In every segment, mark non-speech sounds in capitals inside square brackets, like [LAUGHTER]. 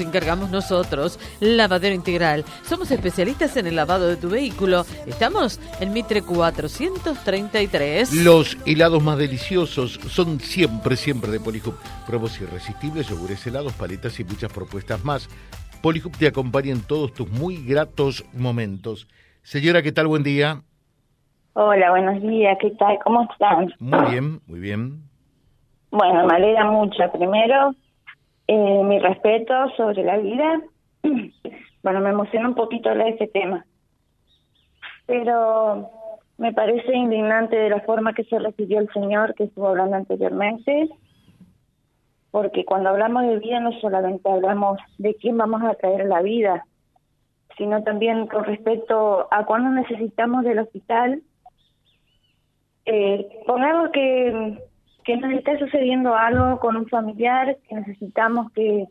nos encargamos nosotros. Lavadero Integral. Somos especialistas en el lavado de tu vehículo. Estamos en Mitre 433. Los helados más deliciosos son siempre, siempre de Polihub. Pruebos irresistibles, yogures helados, paletas y muchas propuestas más. Polihub te acompaña en todos tus muy gratos momentos. Señora, ¿qué tal? Buen día. Hola, buenos días, ¿qué tal? ¿Cómo están? Muy bien, muy bien. Bueno, me alegra mucho. Primero, eh, mi respeto sobre la vida. [CLEARS THROAT] Bueno, me emociona un poquito hablar de este tema. Pero me parece indignante de la forma que se recibió el señor que estuvo hablando anteriormente. Porque cuando hablamos de vida no solamente hablamos de quién vamos a traer la vida, sino también con respecto a cuándo necesitamos del hospital. Eh, pongamos que que nos está sucediendo algo con un familiar, que necesitamos que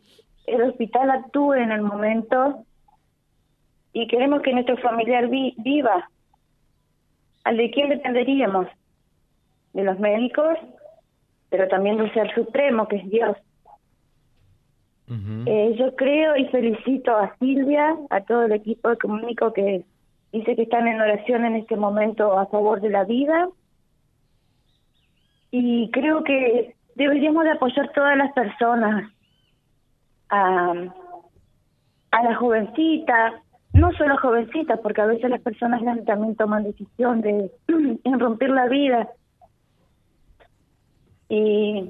el hospital actúe en el momento y queremos que nuestro familiar viva. ¿Al de quién dependeríamos? De los médicos, pero también del Ser Supremo, que es Dios. eh, yo creo y felicito a Silvia, a todo el equipo de Comunico que dice que están en oración en este momento a favor de la vida y creo que deberíamos de apoyar todas las personas, a, a las jovencitas, no solo jovencitas, porque a veces las personas también toman decisión de [CLEARS THROAT] en romper la vida. Y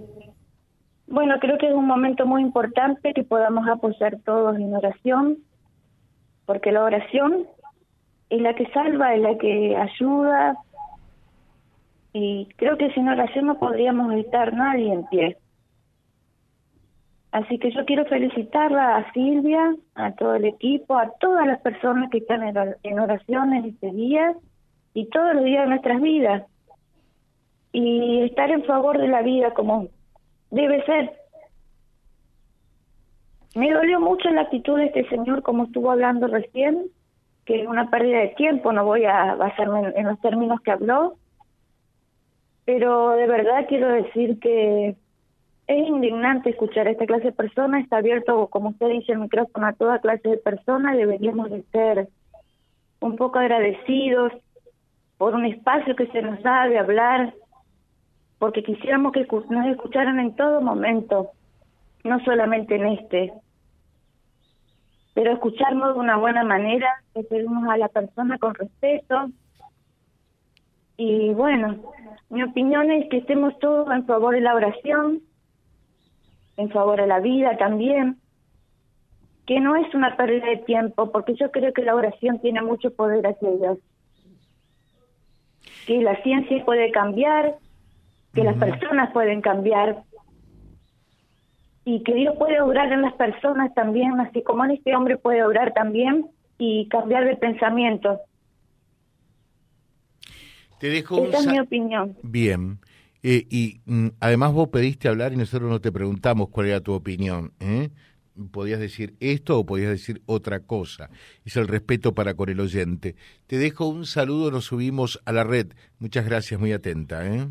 bueno, creo que es un momento muy importante que podamos apoyar todos en oración, porque la oración es la que salva, es la que ayuda, y creo que oración no podríamos estar nadie en pie. Así que yo quiero felicitarla a Silvia, a todo el equipo, a todas las personas que están en oración en este día y todos los días de nuestras vidas. Y estar en favor de la vida como debe ser. Me dolió mucho la actitud de este señor, como estuvo hablando recién, que es una pérdida de tiempo, no voy a basarme en los términos que habló, pero de verdad quiero decir que es indignante escuchar a esta clase de personas, está abierto, como usted dice, el micrófono a toda clase de personas, deberíamos de ser un poco agradecidos por un espacio que se nos da de hablar, porque quisiéramos que nos escucharan en todo momento, no solamente en este, pero escucharnos de una buena manera, pedimos a la persona con respeto, y bueno, mi opinión es que estemos todos en favor de la oración, en favor de la vida también, que no es una pérdida de tiempo, porque yo creo que la oración tiene mucho poder hacia Dios. Que la ciencia puede cambiar, que las personas pueden cambiar, y que Dios puede obrar en las personas también, así como en este hombre puede obrar también y cambiar de pensamiento. Te dejo Esa es mi opinión. Bien. Eh, y mm, además vos pediste hablar y nosotros no te preguntamos cuál era tu opinión. ¿eh? Podías decir esto o podías decir otra cosa. Es el respeto para con el oyente. Te dejo un saludo, nos subimos a la red. Muchas gracias, muy atenta. ¿eh?